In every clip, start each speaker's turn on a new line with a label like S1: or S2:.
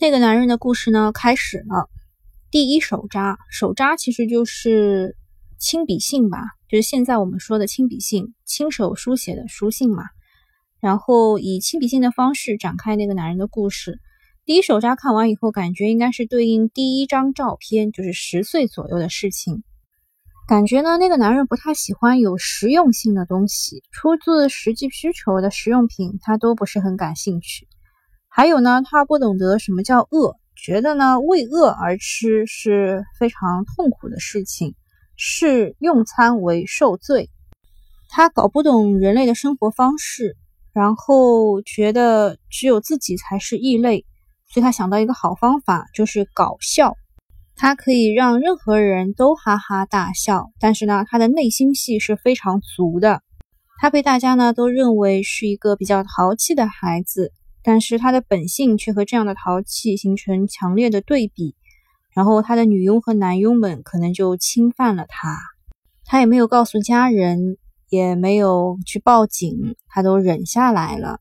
S1: 那个男人的故事呢，开始了。第一手札，手札其实就是亲笔信吧，就是现在我们说的亲笔信，亲手书写的书信嘛。然后以亲笔信的方式展开那个男人的故事。第一手札看完以后，感觉应该是对应第一张照片，就是十岁左右的事情。感觉呢，那个男人不太喜欢有实用性的东西，出自实际需求的实用品，他都不是很感兴趣。还有呢，他不懂得什么叫饿，觉得呢为饿而吃是非常痛苦的事情，视用餐为受罪。他搞不懂人类的生活方式，然后觉得只有自己才是异类，所以他想到一个好方法，就是搞笑。他可以让任何人都哈哈大笑，但是呢，他的内心戏是非常足的。他被大家呢都认为是一个比较淘气的孩子。但是他的本性却和这样的淘气形成强烈的对比，然后他的女佣和男佣们可能就侵犯了他，他也没有告诉家人，也没有去报警，他都忍下来了。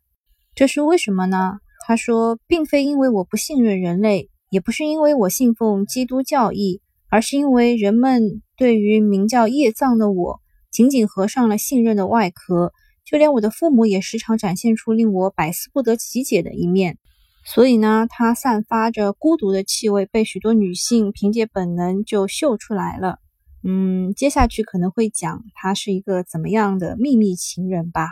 S1: 这是为什么呢？他说，并非因为我不信任人类，也不是因为我信奉基督教义，而是因为人们对于名叫叶藏的我，仅仅合上了信任的外壳。就连我的父母也时常展现出令我百思不得其解的一面，所以呢，他散发着孤独的气味，被许多女性凭借本能就嗅出来了。嗯，接下去可能会讲他是一个怎么样的秘密情人吧。